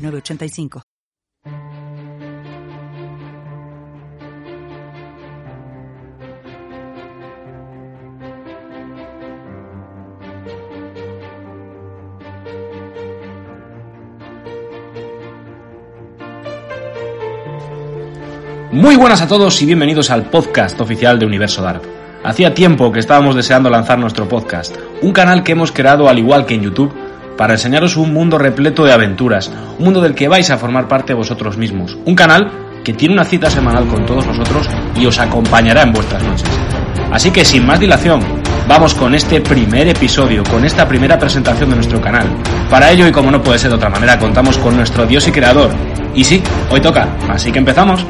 906985. Muy buenas a todos y bienvenidos al podcast oficial de Universo Dark. Hacía tiempo que estábamos deseando lanzar nuestro podcast, un canal que hemos creado al igual que en YouTube para enseñaros un mundo repleto de aventuras, un mundo del que vais a formar parte vosotros mismos, un canal que tiene una cita semanal con todos vosotros y os acompañará en vuestras noches. Así que sin más dilación, vamos con este primer episodio, con esta primera presentación de nuestro canal. Para ello, y como no puede ser de otra manera, contamos con nuestro dios y creador. Y sí, hoy toca, así que empezamos.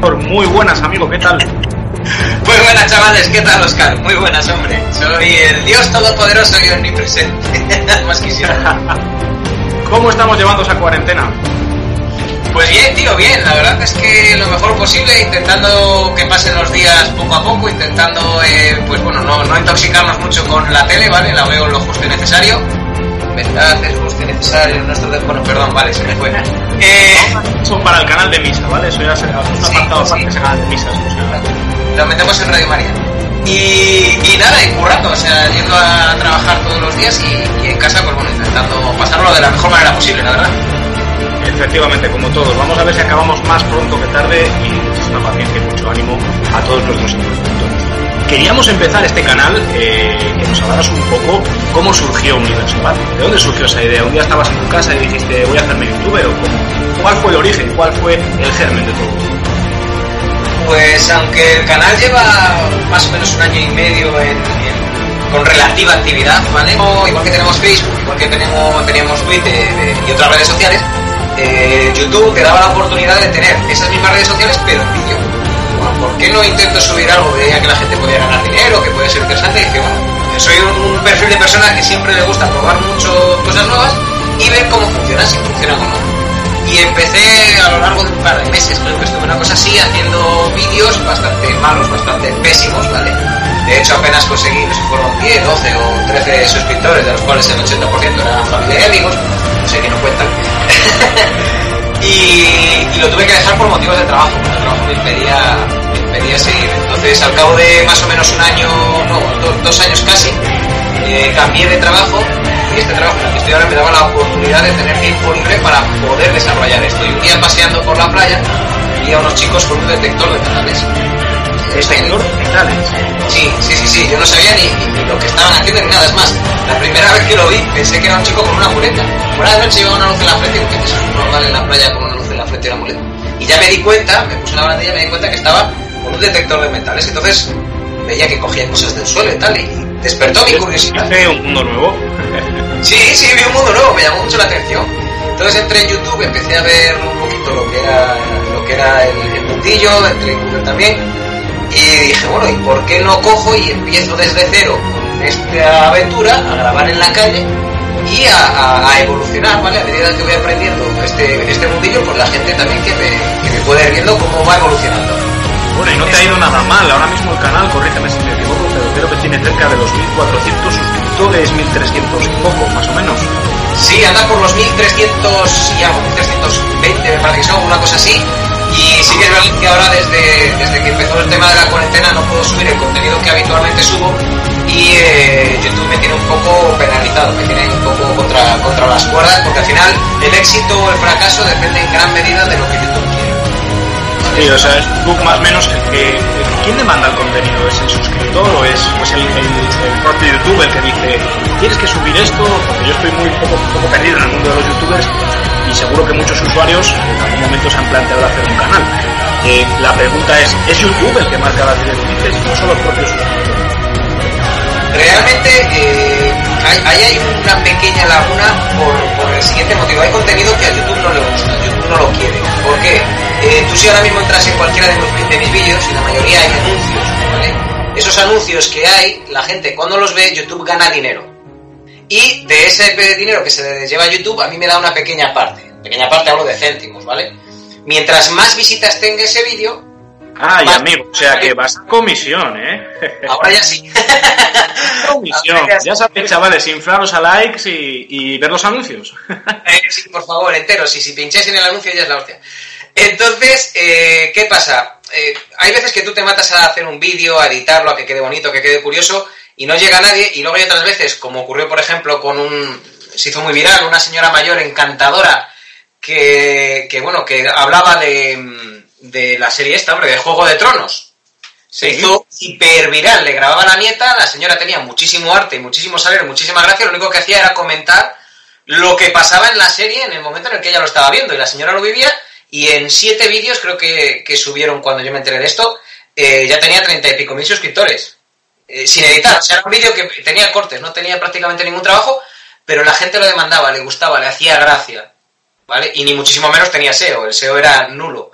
Muy buenas, amigo, ¿qué tal? Muy buenas, chavales, ¿qué tal, Oscar? Muy buenas, hombre. Soy el Dios Todopoderoso y Omnipresente. Más quisiera. ¿Cómo estamos llevando esa cuarentena? Pues bien, tío, bien. La verdad es que lo mejor posible, intentando que pasen los días poco a poco, intentando, eh, pues bueno, no, no intoxicarnos mucho con la tele, ¿vale? La veo lo justo y necesario verdad es necesario nuestro de... Bueno, perdón, vale, se me fue. Eh... Son para el canal de misa, ¿vale? Eso ya será un apartado sí, aparte, sí. canal de misa. Lo metemos en Radio María. Y, y, nada, y currando, o sea, yendo a trabajar todos los días y, y en casa, pues bueno, intentando pasarlo de la mejor manera posible, la verdad. Efectivamente, como todos. Vamos a ver si acabamos más pronto que tarde y muchísima paciencia y mucho ánimo a todos nuestros interlocutores. Queríamos empezar este canal eh, que nos hablaras un poco cómo surgió Universo ¿vale? ¿De dónde surgió esa idea? ¿Un día estabas en tu casa y dijiste voy a hacerme youtuber o cómo? ¿Cuál fue el origen? ¿Cuál fue el germen de todo? Pues aunque el canal lleva más o menos un año y medio en, con relativa actividad, ¿vale? Igual que tenemos Facebook, igual que tenemos, teníamos Twitter eh, y otras redes sociales, eh, YouTube te daba la oportunidad de tener esas mismas redes sociales pero en vídeo. ¿Por qué no intento subir algo? Veía que la gente podía ganar dinero, que puede ser interesante, y dije, bueno, soy un, perfil de persona que siempre le gusta probar mucho cosas nuevas y ver cómo funciona, si funciona o no. Y empecé a lo largo de un par de meses, creo que estuve una cosa así, haciendo vídeos bastante malos, bastante pésimos, ¿vale? De hecho, apenas conseguí, no sé fueron 10, 12 o 13 suscriptores, de los cuales el 80% eran familia y amigos, no sé que no cuentan. y, lo tuve que dejar por motivos de trabajo, porque el trabajo me impedía, impedía seguir. Entonces, al cabo de más o menos un año, no, dos, dos años casi, eh, cambié de trabajo y este trabajo en el que estoy ahora me daba la oportunidad de tener tiempo libre para poder desarrollar esto. Y un día paseando por la playa vi a unos chicos con un detector de metales. ¿Detector de metales? Sí, sí, sí, sí, yo no sabía ni, ni, lo que estaban haciendo ni nada. Es más, la primera vez que lo vi pensé que era un chico con una muleta. Una noche llevaba una luz en la frente eso es normal en la playa con una luz en la frente y una muleta. Y ya me di cuenta, me puse una barandilla y me di cuenta que estaba con un detector de metales. Entonces veía que cogía cosas del suelo y tal, y despertó mi curiosidad. ¿Hace un mundo nuevo? sí, sí, vi un mundo nuevo, me llamó mucho la atención. Entonces entré en YouTube, empecé a ver un poquito lo que era, lo que era el, el mundillo, entré en Google también, y dije, bueno, ¿y por qué no cojo y empiezo desde cero con esta aventura a grabar en la calle y a, a, a evolucionar, ¿vale? A medida que voy aprendiendo este, este mundillo, pues la gente también que me, que me puede ir viendo cómo va evolucionando. Bueno, y no te ha ido nada mal. Ahora mismo el canal, corrígeme si me equivoco, pero creo que tiene cerca de los 1.400 suscriptores, 1.300 y poco, más o menos. Sí, anda por los 1.300 y algo, 1.320 me parece que son, una cosa así. Sí que es verdad ahora desde, desde que empezó el tema de la cuarentena no puedo subir el contenido que habitualmente subo y eh, YouTube me tiene un poco penalizado, me tiene un poco contra, contra las cuerdas porque al final el éxito o el fracaso depende en gran medida de lo que YouTube quiere. Sí, o sea, es YouTube más o menos el que... ¿Quién demanda el contenido? ¿Es el suscriptor o es pues el, el, propio YouTube el que dice tienes que subir esto? Porque yo estoy muy poco, perdido en el mundo de los youtubers y seguro que muchos usuarios en algún momento se han planteado hacer un canal. Eh, la pregunta es, ¿es YouTube el que marca las directrices no son los propios suscriptores? Realmente eh, ahí hay una pequeña laguna por, el siguiente motivo. Hay contenido que a YouTube no le gusta, YouTube no lo quiere. ¿Por qué? Eh, tú si ahora mismo entras en cualquiera de mis, de mis vídeos y la mayoría hay anuncios, ¿vale? Esos anuncios que hay, la gente cuando los ve, YouTube gana dinero. Y de ese dinero que se lleva a YouTube, a mí me da una pequeña parte. Pequeña parte hablo de céntimos, ¿vale? Mientras más visitas tenga ese vídeo, Ah, y amigo, o sea que vas a comisión, ¿eh? Ahora ya sí. comisión. Ya sabéis, chavales, inflaros a likes y, y ver los anuncios. eh, sí, por favor, enteros. Y si pincháis en el anuncio ya es la hostia. Entonces, eh, ¿qué pasa? Eh, hay veces que tú te matas a hacer un vídeo, a editarlo, a que quede bonito, que quede curioso, y no llega nadie. Y luego hay otras veces, como ocurrió, por ejemplo, con un... Se hizo muy viral, una señora mayor encantadora que, que bueno, que hablaba de de la serie esta, hombre, de Juego de Tronos. Se hizo hiper viral, le grababa a la nieta, la señora tenía muchísimo arte, muchísimo saber, muchísima gracia, lo único que hacía era comentar lo que pasaba en la serie en el momento en el que ella lo estaba viendo y la señora lo vivía y en siete vídeos creo que, que subieron cuando yo me enteré de esto, eh, ya tenía treinta y pico mil suscriptores. Eh, sin editar, o sea, era un vídeo que tenía cortes, no tenía prácticamente ningún trabajo, pero la gente lo demandaba, le gustaba, le hacía gracia, ¿vale? Y ni muchísimo menos tenía SEO, el SEO era nulo.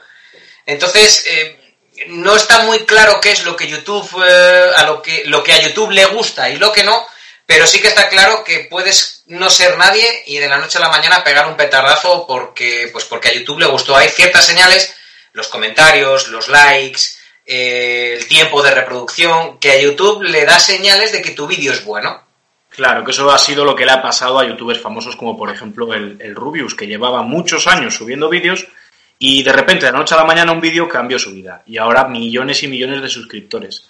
Entonces, eh, no está muy claro qué es lo que YouTube, eh, a lo que, lo que a YouTube le gusta y lo que no, pero sí que está claro que puedes no ser nadie y de la noche a la mañana pegar un petardazo porque, pues porque a YouTube le gustó. Hay ciertas señales, los comentarios, los likes, eh, el tiempo de reproducción, que a YouTube le da señales de que tu vídeo es bueno. Claro, que eso ha sido lo que le ha pasado a youtubers famosos como por ejemplo el, el Rubius, que llevaba muchos años subiendo vídeos y de repente, de la noche a la mañana, un vídeo cambió su vida. Y ahora millones y millones de suscriptores.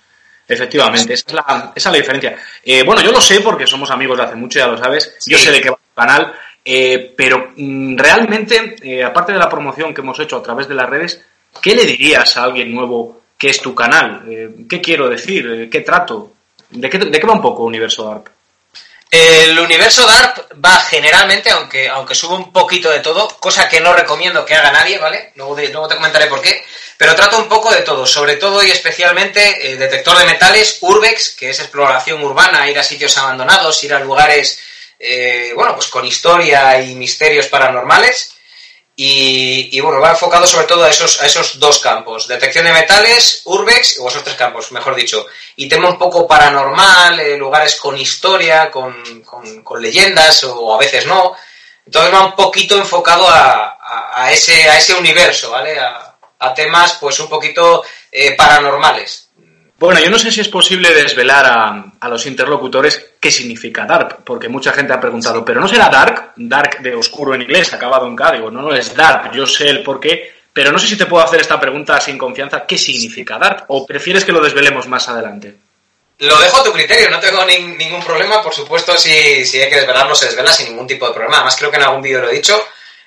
Efectivamente, esa es la, esa es la diferencia. Eh, bueno, yo lo sé porque somos amigos de hace mucho, ya lo sabes. Yo sé de qué va el canal. Eh, pero mm, realmente, eh, aparte de la promoción que hemos hecho a través de las redes, ¿qué le dirías a alguien nuevo que es tu canal? Eh, ¿Qué quiero decir? Eh, ¿Qué trato? ¿De qué, ¿De qué va un poco Universo Dark? El universo DARP va generalmente, aunque, aunque sube un poquito de todo, cosa que no recomiendo que haga nadie, ¿vale? Luego, te comentaré por qué. Pero trata un poco de todo, sobre todo y especialmente eh, detector de metales, Urbex, que es exploración urbana, ir a sitios abandonados, ir a lugares, eh, bueno, pues con historia y misterios paranormales. Y, bueno, va enfocado sobre todo a esos, a esos dos campos, detección de metales, urbex, o esos tres campos, mejor dicho, y tema un poco paranormal, eh, lugares con historia, con, con, leyendas, o a veces no. Entonces va un poquito enfocado a, a, ese, a ese universo, ¿vale? A, a temas pues un poquito eh, paranormales. Bueno, yo no sé si es posible desvelar a, a, los interlocutores qué significa dark, porque mucha gente ha preguntado, ¿pero no será dark? Dark de oscuro en inglés, acabado en K. Digo, no, no es dark, yo sé el por qué, pero no sé si te puedo hacer esta pregunta sin confianza, ¿qué significa dark? ¿O prefieres que lo desvelemos más adelante? Lo dejo a tu criterio, no tengo ni, ningún problema, por supuesto, si, si hay que desvelarlo, se desvela sin ningún tipo de problema. Además, creo que en algún vídeo lo he dicho,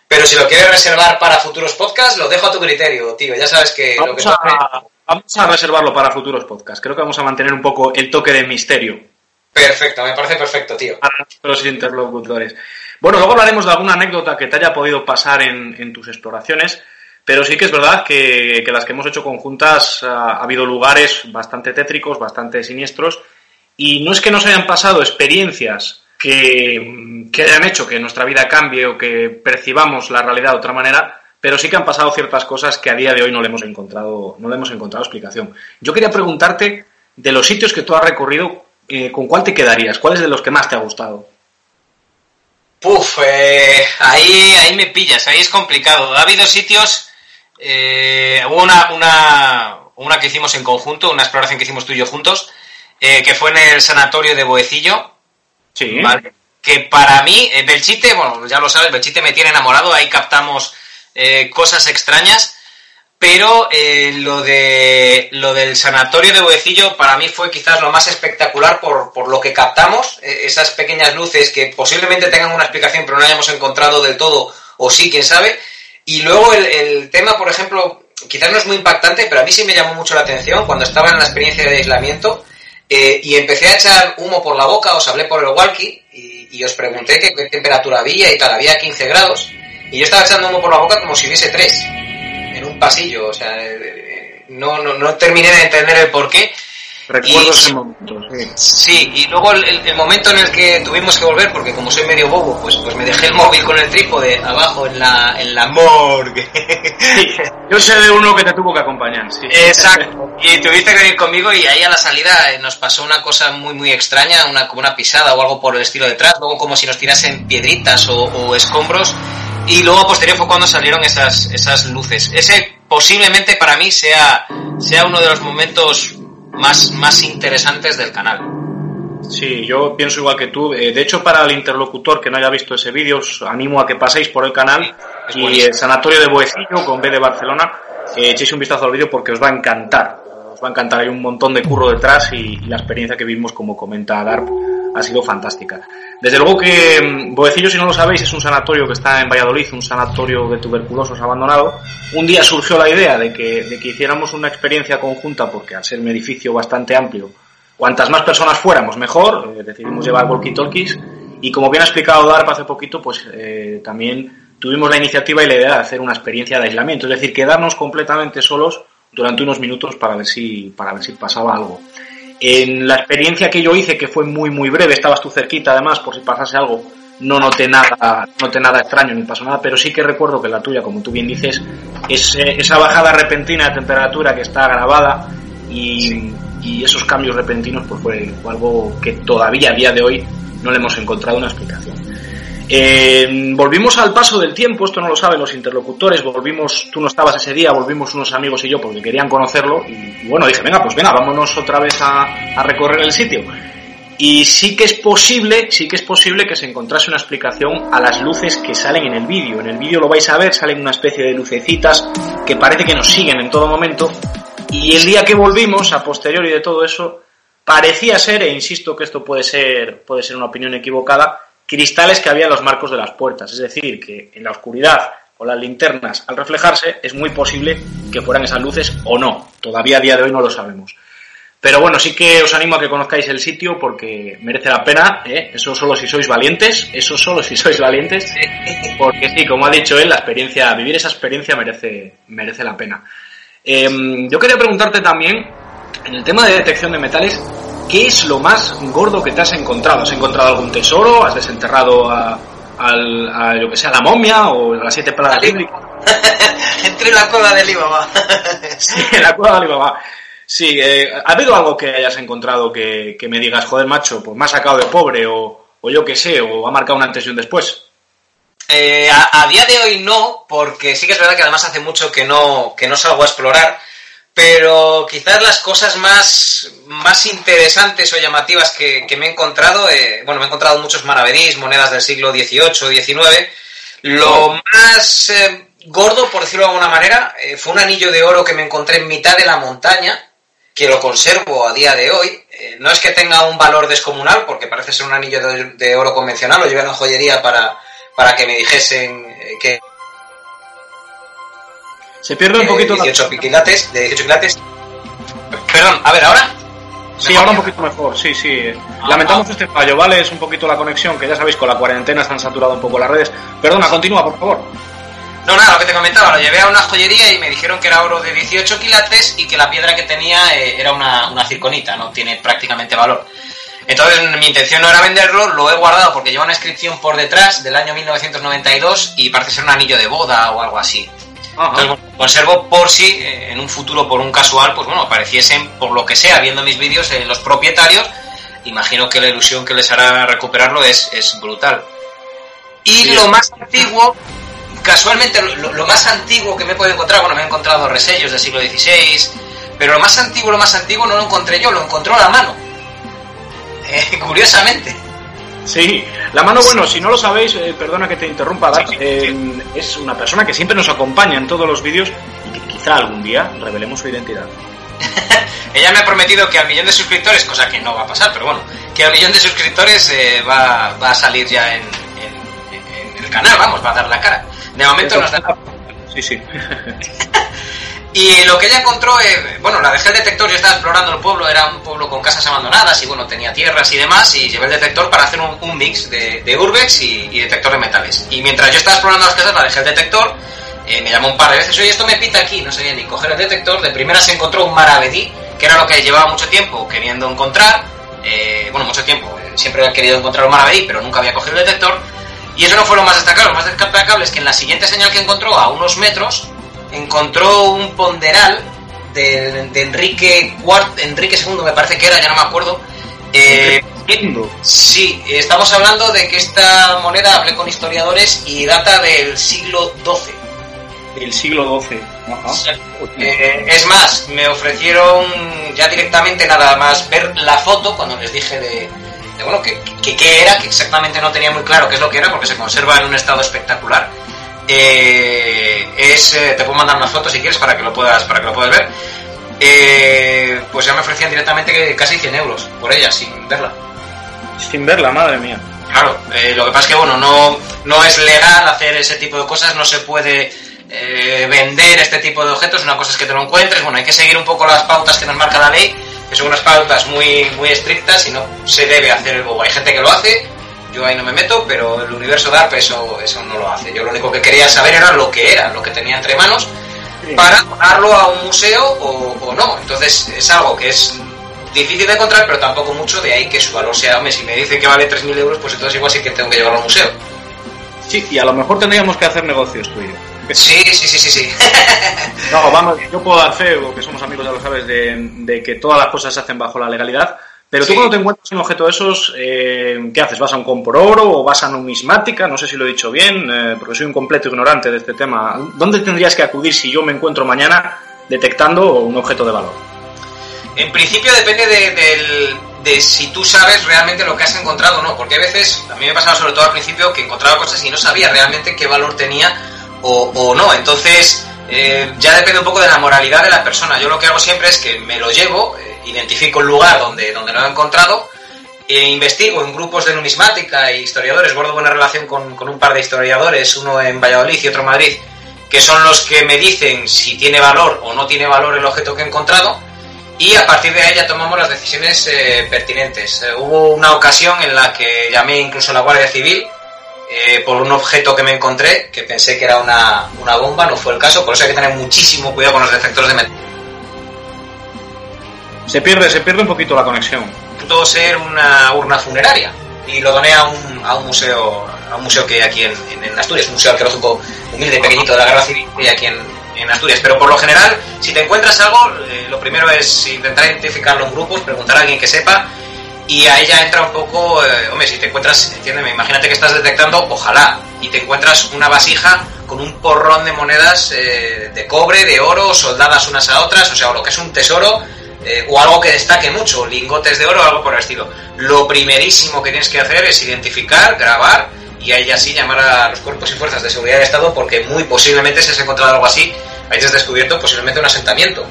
pero si lo quieres reservar para futuros podcasts, lo dejo a tu criterio, tío. Ya sabes que Vamos lo que a... Vamos a reservarlo para futuros podcasts. Creo que vamos a mantener un poco el toque de misterio. Perfecto, me parece perfecto, tío. Para los interlocutores. Bueno, luego hablaremos de alguna anécdota que te haya podido pasar en, en tus exploraciones, pero sí que es verdad que, que las que hemos hecho conjuntas ha, ha, habido lugares bastante tétricos, bastante siniestros, y no es que nos hayan pasado experiencias que, que hayan hecho que nuestra vida cambie o que percibamos la realidad de otra manera, pero sí que han pasado ciertas cosas que a día de hoy no le hemos encontrado, no le hemos encontrado explicación. Yo quería preguntarte de los sitios que tú has recorrido, eh, ¿con cuál te quedarías? ¿Cuál es de los que más te ha gustado? Puf, eh, ahí, ahí me pillas, ahí es complicado. Ha habido sitios, eh, hubo una, una, una que hicimos en conjunto, una exploración que hicimos tú y yo juntos, que fue en el sanatorio de Boecillo. Sí. ¿vale? Que para mí, Belchite, bueno, ya lo sabes, Belchite me tiene enamorado, ahí captamos eh, cosas extrañas, pero eh, lo, de, lo del sanatorio de Boecillo para mí fue quizás lo más espectacular por, por lo que captamos, eh, esas pequeñas luces que posiblemente tengan una explicación pero no hayamos encontrado del todo, o sí, quién sabe, Y luego el, tema, por ejemplo, quizás no es muy impactante, pero a mí sí me llamó mucho la atención cuando estaba en la experiencia de aislamiento eh, y empecé a echar humo por la boca, os hablé por el walkie y, os pregunté qué, temperatura había y tal, había 15 grados y yo estaba echando humo por la boca como si hubiese 3 en un pasillo, o sea, eh, no, no, no terminé de entender el por qué Recuerdo ese momento, sí. y luego el, momento en el que tuvimos que volver, porque como soy medio bobo, pues, pues me dejé el móvil con el trípode abajo en la, en la morgue. yo sé de uno que te tuvo que acompañar, sí. Exacto. Y tuviste que venir conmigo y ahí a la salida eh, nos pasó una cosa muy, muy extraña, una, como una pisada o algo por el estilo detrás, luego como si nos tirasen piedritas o, o escombros. Y luego posterior fue cuando salieron esas, esas luces. Ese posiblemente para mí sea, sea uno de los momentos más, más interesantes del canal. Sí, yo pienso igual que tú. Eh, de hecho, para el interlocutor que no haya visto ese vídeo, os animo a que paséis por el canal y el Sanatorio de Boecillo con B de Barcelona. Eh, echéis un vistazo al vídeo porque os va a encantar. Os va a encantar. Hay un montón de curro detrás y, la experiencia que vimos, como comenta Darp, ha sido fantástica. Desde luego que mm, Boecillo, si no lo sabéis, es un sanatorio que está en Valladolid, un sanatorio de tuberculosos abandonado. Un día surgió la idea de que, de que hiciéramos una experiencia conjunta, porque al ser un edificio bastante amplio, cuantas más personas fuéramos, mejor. Eh, decidimos llevar walkie-talkies. Y como bien ha explicado Darp hace poquito, pues eh, también tuvimos la iniciativa y la idea de hacer una experiencia de aislamiento, es decir, quedarnos completamente solos durante unos minutos para ver si, para ver si pasaba algo. En la experiencia que yo hice, que fue muy muy breve, estabas tú cerquita además, por si pasase algo, no noté nada, no noté nada extraño ni pasó nada, pero sí que recuerdo que la tuya, como tú bien dices, es esa bajada repentina de temperatura que está grabada y, esos cambios repentinos pues fue algo que todavía a día de hoy no le hemos encontrado una explicación. Eh, volvimos al paso del tiempo, esto no lo saben los interlocutores, volvimos, tú no estabas ese día, volvimos unos amigos y yo porque querían conocerlo y, bueno, dije, venga, pues venga, vámonos otra vez a, recorrer el sitio. Y sí que es posible, sí que es posible que se encontrase una explicación a las luces que salen en el vídeo. En el vídeo lo vais a ver, salen una especie de lucecitas que parece que nos siguen en todo momento. Y el día que volvimos, a posteriori de todo eso, parecía ser, e insisto que esto puede ser, puede ser una opinión equivocada, cristales que había en los marcos de las puertas. Es decir, que en la oscuridad o las linternas, al reflejarse, es muy posible que fueran esas luces o no. Todavía a día de hoy no lo sabemos. Pero bueno, sí que os animo a que conozcáis el sitio porque merece la pena, ¿eh? eso solo si sois valientes, eso solo si sois valientes, porque sí, como ha dicho él, la experiencia, vivir esa experiencia merece, merece la pena. Em, yo quería preguntarte también, en el tema de detección de metales, ¿qué es lo más gordo que te has encontrado? ¿Has encontrado algún tesoro? ¿Has desenterrado a, lo que sea, la momia o las siete plagas bíblicas? Entre la cueva del Alibaba. sí, la cueva del Alibaba. Sí, eh, ¿ha habido algo que hayas encontrado que, me digas, joder, macho, pues me ha sacado de pobre o, yo qué sé, o ha marcado una antes y un después? Eh, a, a, día de hoy no, porque sí que es verdad que además hace mucho que no, que no salgo a explorar pero quizás las cosas más, más interesantes o llamativas que, me he encontrado, eh, bueno, me he encontrado muchos maravedís, monedas del siglo XVIII, XIX. Lo más eh, gordo, por decirlo de alguna manera, eh, fue un anillo de oro que me encontré en mitad de la montaña, que lo conservo a día de hoy. no es que tenga un valor descomunal, porque parece ser un anillo de, oro convencional, lo llevé a la joyería para, para que me dijesen que se pierde un poquito 18 quilates, de 18 quilates. Perdón, a ver, ¿ahora? Sí, ahora un poquito mejor, sí, sí. Ah, Lamentamos ah. este fallo, ¿vale? Es un poquito la conexión, que ya sabéis, con la cuarentena están saturadas un poco las redes. Perdona, continúa, por favor. No, nada, lo que te comentaba, lo llevé a una joyería y me dijeron que era oro de 18 quilates y que la piedra que tenía eh, era una, una circonita, no tiene prácticamente valor. Entonces mi intención no era venderlo, lo he guardado porque lleva una inscripción por detrás del año 1992 y parece ser un anillo de boda o algo así. Entonces, conservo por si eh, en un futuro, por un casual, pues bueno, apareciesen, por lo que sea, viendo mis vídeos, eh, los propietarios, imagino que la ilusión que les hará recuperarlo es, brutal. Y lo más antiguo, casualmente, lo, más antiguo que me he podido encontrar, bueno, me he encontrado resellos del siglo XVI, pero lo más antiguo, lo más antiguo no lo encontré yo, lo encontró la mano. Eh, curiosamente. Sí, la mano, bueno, si no lo sabéis, eh, perdona que te interrumpa, eh, es una persona que siempre nos acompaña en todos los vídeos y que quizá algún día revelemos su identidad. Ella me ha prometido que al millón de suscriptores, cosa que no va a pasar, pero bueno, que al millón de suscriptores eh, va, a salir ya en, el canal, vamos, va a dar la cara. De momento nos da... sí, sí. y lo que ella encontró, eh, bueno, la dejé el detector, yo estaba explorando el pueblo, era un pueblo con casas abandonadas y bueno, tenía tierras y demás, y llevé el detector para hacer un, mix de, urbex y, detector de metales. Y mientras yo estaba explorando las casas, la dejé el detector, eh, me llamó un par de veces, oye, esto me pita aquí, no sabía ni coger el detector, de primera se encontró un maravedí, que era lo que llevaba mucho tiempo queriendo encontrar, eh, bueno, mucho tiempo, siempre había querido encontrar un maravedí, pero nunca había cogido el detector, y eso no fue lo más destacable, lo más destacable es que en la siguiente señal que encontró, a unos metros, encontró un ponderal de, Enrique IV, Enrique II me parece que era, ya no me acuerdo. Eh, sí, estamos hablando de que esta moneda, hablé con historiadores, y data del siglo XII. El siglo XII. Eh, es más, me ofrecieron ya directamente nada más ver la foto cuando les dije de, bueno, que, que, era, que exactamente no tenía muy claro qué es lo que era, porque se conserva en un estado espectacular. Eh, es, eh, te puedo mandar unas fotos si quieres para que lo puedas, para que lo puedas ver. Eh, pues ya me ofrecían directamente casi 100 euros por ella, sin verla. Sin verla, madre mía. Claro, lo que pasa es que bueno, no, no es legal hacer ese tipo de cosas, no se puede vender este tipo de objetos, una cosa es que te lo encuentres, bueno, hay que seguir un poco las pautas que nos marca la ley que son unas pautas muy, muy estrictas y no se debe hacer o Hay gente que lo hace, yo ahí no me meto, pero el universo DARP eso, eso no lo hace. Yo lo único que quería saber era lo que era, lo que tenía entre manos, para donarlo a un museo o, no. Entonces es algo que es difícil de encontrar, pero tampoco mucho, de ahí que su valor sea, hombre, si me dicen que vale 3.000 euros, pues entonces igual sí que tengo que llevarlo al museo. Sí, y a lo mejor tendríamos que hacer negocios tú y yo. Sí, sí, sí, sí, sí. no, vamos, yo puedo dar fe, que somos amigos, ya lo sabes, de, que todas las cosas se hacen bajo la legalidad. Pero tú cuando te encuentras un objeto de esos, eh, ¿qué haces? ¿Vas a un compor oro o vas a numismática? No sé si lo he dicho bien, eh, porque soy un completo ignorante de este tema. ¿Dónde tendrías que acudir si yo me encuentro mañana detectando un objeto de valor? En principio depende de, de si tú sabes realmente lo que has encontrado o no, porque a veces, a mí me pasaba sobre todo al principio que encontraba cosas y no sabía realmente qué valor tenía o, no. Entonces, eh, ya depende un poco de la moralidad de la persona. Yo lo que hago siempre es que me lo llevo, eh, identifico el lugar donde, donde lo he encontrado, e investigo en grupos de numismática e historiadores, guardo buena relación con, con un par de historiadores, uno en Valladolid y otro en Madrid, que son los que me dicen si tiene valor o no tiene valor el objeto que he encontrado y a partir de ahí ya tomamos las decisiones eh, pertinentes. hubo una ocasión en la que llamé incluso a la Guardia Civil eh, por un objeto que me encontré, que pensé que era una, una, bomba, no fue el caso, por eso hay que tener muchísimo cuidado con los detectores de metal. Se pierde, se pierde un poquito la conexión. Pudo ser una urna funeraria y lo doné a un, a un museo a un museo que hay aquí en, en, Asturias, un museo arqueológico humilde pequeñito de la Guerra Civil que hay aquí en, en Asturias. Pero por lo general, si te encuentras algo, eh, lo primero es intentar identificarlo en grupos, preguntar a alguien que sepa y ahí ya entra un poco, eh, hombre, si te encuentras, entiéndeme, imagínate que estás detectando, ojalá, y te encuentras una vasija con un porrón de monedas eh, de cobre, de oro, soldadas unas a otras, o sea, lo que es un tesoro, eh, o algo que destaque mucho, lingotes de oro o algo por el estilo. Lo primerísimo que tienes que hacer es identificar, grabar, y ahí ya sí llamar a los cuerpos y fuerzas de seguridad del Estado, porque muy posiblemente si has encontrado algo así, hayas descubierto posiblemente un asentamiento.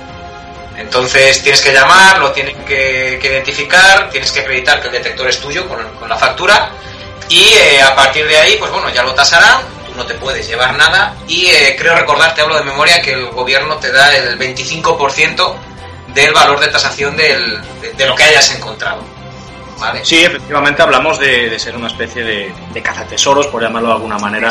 Entonces tienes que llamar, lo tienes que, identificar, tienes que acreditar que el detector es tuyo con, la factura y eh, a partir de ahí, pues bueno, ya lo tasarán, tú no te puedes llevar nada y eh, creo recordar, te hablo de memoria, que el gobierno te da el 25% del valor de tasación del, de, lo que hayas encontrado. ¿Vale? Sí, efectivamente hablamos de, ser una especie de, de cazatesoros, por llamarlo de alguna manera,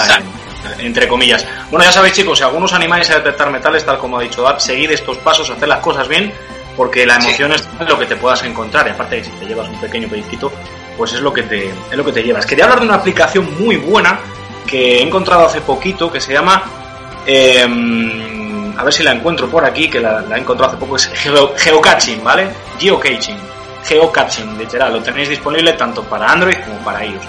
entre comillas. Bueno, ya sabéis chicos, si algunos animáis a detectar metales, tal como ha dicho Dad, seguid estos pasos, hacer las cosas bien, porque la emoción es lo que te puedas encontrar, y aparte si te llevas un pequeño pellizquito, pues es lo que te, es lo que te llevas. Quería hablar de una aplicación muy buena que he encontrado hace poquito, que se llama... Em, a ver si la encuentro por aquí, que la, he encontrado hace poco, es Geocaching, ¿vale? Geocaching. Geocaching, literal, lo tenéis disponible tanto para Android como para iOS.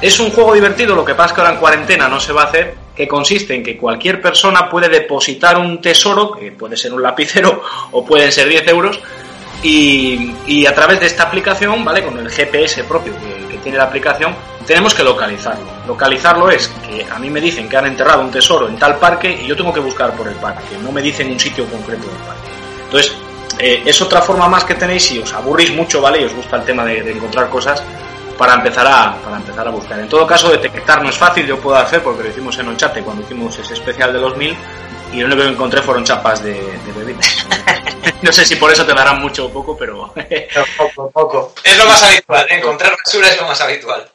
Es un juego divertido, lo que pasa es que ahora en cuarentena no se va a hacer, que consiste en que cualquier persona puede depositar un tesoro, que puede ser un lapicero o pueden ser 10 euros, y, a través de esta aplicación, ¿vale? Con el GPS propio que, tiene la aplicación, tenemos que localizarlo. Localizarlo es que a mí me dicen que han enterrado un tesoro en tal parque y yo tengo que buscar por el parque, no me dicen un sitio concreto del parque. Entonces, eh, es otra forma más que tenéis si os aburrís mucho, ¿vale? Y os gusta el tema de, de encontrar cosas, para empezar a, para empezar a buscar. En todo caso, detectar no es fácil, yo puedo hacer, porque lo hicimos en el chat cuando hicimos ese especial de los 1000, y lo único que encontré fueron chapas de, de bebidas. no sé si por eso te darán mucho o poco, pero... poco, poco. Es lo más habitual, ¿eh? encontrar basura es lo más habitual.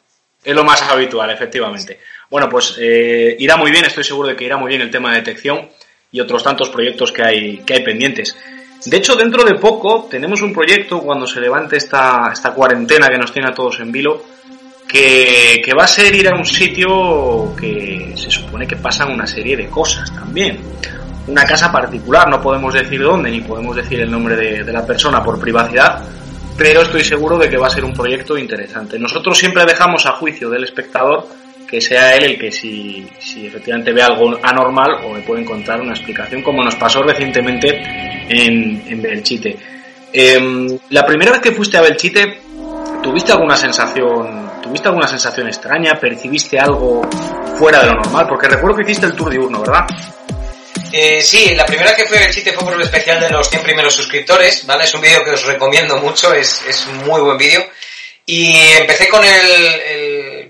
Es lo más habitual, efectivamente. Bueno, pues eh, irá muy bien, estoy seguro de que irá muy bien el tema de detección y otros tantos proyectos que hay, que hay pendientes. De hecho, dentro de poco tenemos un proyecto cuando se levante esta, esta cuarentena que nos tiene a todos en vilo, que, que, va a ser ir a un sitio que se supone que pasan una serie de cosas también. Una casa particular, no podemos decir dónde ni podemos decir el nombre de, de la persona por privacidad, pero estoy seguro de que va a ser un proyecto interesante. Nosotros siempre dejamos a juicio del espectador que sea él el que si, si efectivamente ve algo anormal o me puede encontrar una explicación, como nos pasó recientemente en, en Belchite. Eh, la primera vez que fuiste a Belchite, ¿tuviste alguna sensación, tuviste alguna sensación extraña? ¿Percibiste algo fuera de lo normal? Porque recuerdo que hiciste el tour diurno, ¿verdad? Eh, sí, la primera que fue a Belchite fue por el especial de los 100 primeros suscriptores, ¿vale? Es un vídeo que os recomiendo mucho, es, es muy buen vídeo. Y empecé con el, el,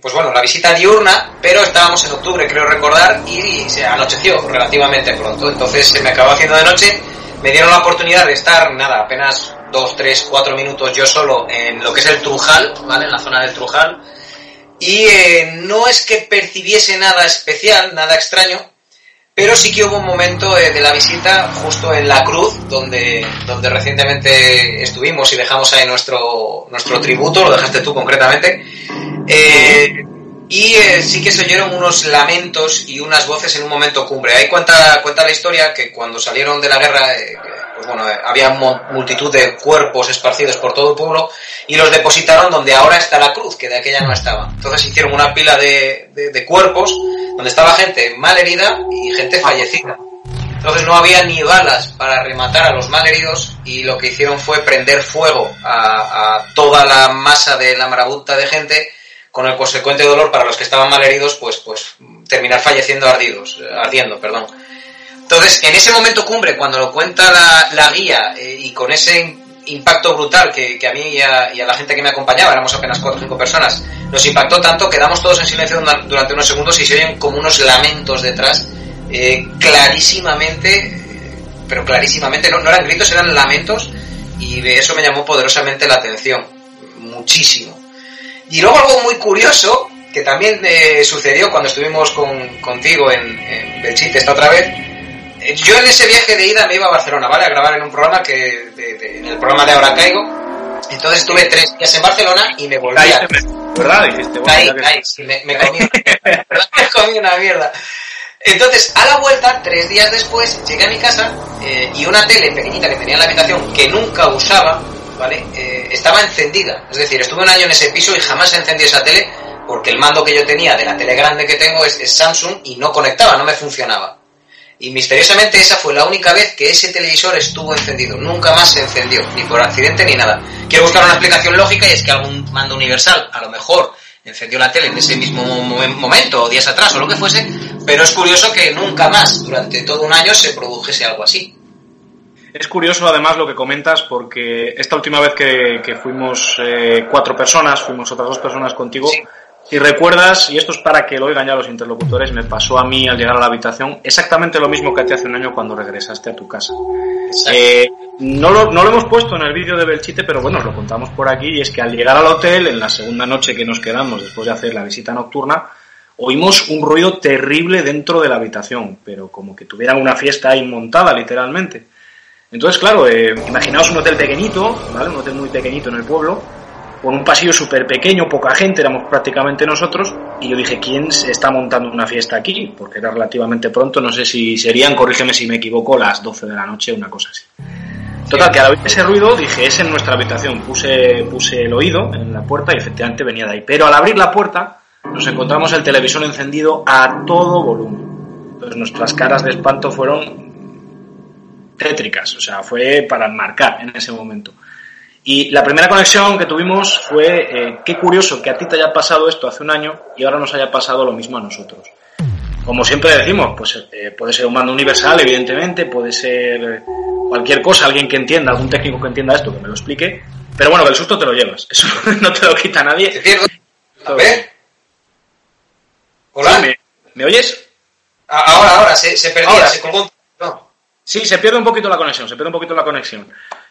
pues bueno, la visita diurna, pero estábamos en octubre, creo recordar, y se anocheció relativamente pronto. Entonces se me acabó haciendo de noche. Me dieron la oportunidad de estar, nada, apenas dos, tres, cuatro minutos yo solo en lo que es el Trujal, ¿vale? En la zona del Trujal. Y eh, no es que percibiese nada especial, nada extraño, pero sí que hubo un momento eh, de la visita justo en la cruz, donde, donde recientemente estuvimos y dejamos ahí nuestro, nuestro tributo, lo dejaste tú concretamente. Eh, y eh, sí que se oyeron unos lamentos y unas voces en un momento cumbre. Ahí cuenta, cuenta la historia que cuando salieron de la guerra, eh, pues bueno, eh, había multitud de cuerpos esparcidos por todo el pueblo y los depositaron donde ahora está la cruz, que de aquella no estaba. Entonces hicieron una pila de, cuerpos donde estaba gente mal herida y gente fallecida. Entonces no había ni balas para rematar a los malheridos y lo que hicieron fue prender fuego a, a toda la masa de la marabunta de gente con el consecuente dolor para los que estaban malheridos, pues, pues terminar falleciendo ardidos, ardiendo, perdón. Entonces, en ese momento cumbre, cuando lo cuenta la, la guía eh, y con ese impacto brutal que, que a mí y a, la gente que me acompañaba, éramos apenas cuatro o cinco personas, nos impactó tanto, quedamos todos en silencio durante unos segundos y se oyen como unos lamentos detrás, eh, clarísimamente, eh, pero clarísimamente, no, no eran gritos, eran lamentos, y de eso me llamó poderosamente la atención, muchísimo. Y luego algo muy curioso, que también eh, sucedió cuando estuvimos con, contigo en, en Belchite esta otra vez, yo en ese viaje de ida me iba a Barcelona, ¿vale? A grabar en un programa que, de, de, en el programa de Ahora Caigo. Entonces estuve tres días en Barcelona y me volví a... ¿Verdad? Dijiste, sí, me, me, comí, me comí una mierda. Entonces, a la vuelta, tres días después, llegué a mi casa eh, y una tele pequeñita que tenía en la habitación que nunca usaba, ¿vale? Eh, estaba encendida. Es decir, estuve un año en ese piso y jamás encendí esa tele porque el mando que yo tenía de la tele grande que tengo es, es Samsung y no conectaba, no me funcionaba. Y misteriosamente esa fue la única vez que ese televisor estuvo encendido. Nunca más se encendió, ni por accidente ni nada. Quiero buscar una explicación lógica y es que algún mando universal, a lo mejor, encendió la tele en ese mismo momento o días atrás o lo que fuese, pero es curioso que nunca más, durante todo un año, se produjese algo así. Es curioso además lo que comentas porque esta última vez que, que fuimos eh, cuatro personas, fuimos otras dos personas contigo, sí. Si recuerdas, y esto es para que lo oigan ya los interlocutores, me pasó a mí al llegar a la habitación exactamente lo mismo que a ti hace un año cuando regresaste a tu casa. Eh, no, lo, no lo hemos puesto en el vídeo de Belchite, pero bueno, os lo contamos por aquí, y es que al llegar al hotel, en la segunda noche que nos quedamos después de hacer la visita nocturna, oímos un ruido terrible dentro de la habitación, pero como que tuvieran una fiesta ahí montada, literalmente. Entonces, claro, eh, imaginaos un hotel pequeñito, ¿vale? Un hotel muy pequeñito en el pueblo, con un pasillo súper pequeño, poca gente, éramos prácticamente nosotros, y yo dije, ¿quién se está montando una fiesta aquí? Porque era relativamente pronto, no sé si serían, corrígeme si me equivoco, las 12 de la noche, una cosa así. Total, que al oír ese ruido dije, es en nuestra habitación, puse, puse el oído en la puerta y efectivamente venía de ahí. Pero al abrir la puerta nos encontramos el televisor encendido a todo volumen. Entonces nuestras caras de espanto fueron tétricas, o sea, fue para enmarcar en ese momento. Y la primera conexión que tuvimos fue, eh, qué curioso que a ti te haya pasado esto hace un año y ahora nos haya pasado lo mismo a nosotros. Como siempre decimos, pues eh, puede ser un mando universal, evidentemente, puede ser cualquier cosa, alguien que entienda, algún técnico que entienda esto, que me lo explique. Pero bueno, del susto te lo llevas, eso no te lo quita nadie. A ver. Hola. ¿Me, ¿Me, oyes? Ahora, ahora, se, ahora, se colgó. Sí, se pierde un poquito la conexión, se pierde un poquito la conexión.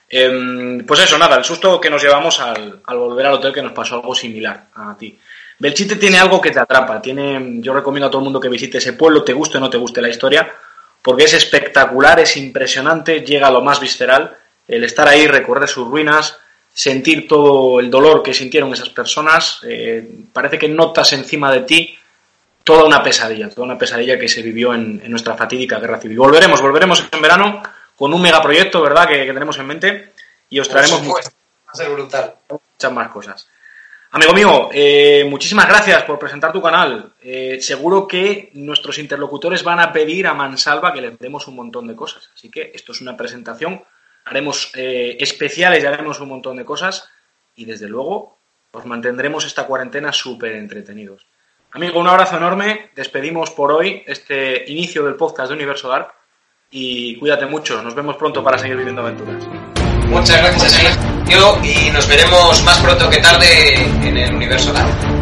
Em, pues eso, nada, el susto que nos llevamos al, volver al hotel que nos pasó algo similar a ti. Belchite tiene algo que te atrapa, tiene, yo recomiendo a todo el mundo que visite ese pueblo, te guste o no te guste la historia, porque es espectacular, es impresionante, llega a lo más visceral, el estar ahí, recorrer sus ruinas, sentir todo el dolor que sintieron esas personas, eh, parece que notas encima de ti toda una pesadilla, toda una pesadilla que se vivió en, nuestra fatídica guerra civil. Volveremos, volveremos en verano con un megaproyecto, ¿verdad?, que, tenemos en mente y os traeremos muchas, va a ser brutal. muchas más cosas. Amigo mío, eh, muchísimas gracias por presentar tu canal. Eh, seguro que nuestros interlocutores van a pedir a Mansalva que les demos un montón de cosas. Así que esto es una presentación. Haremos eh, especiales y haremos un montón de cosas. Y desde luego, os mantendremos esta cuarentena súper entretenidos. Amigo, un abrazo enorme. Despedimos por hoy este inicio del podcast de Universo Dark. Y cuídate mucho. Nos vemos pronto para seguir viviendo aventuras. Muchas gracias, Sergio. Y nos veremos más pronto que tarde en el Universo Dark.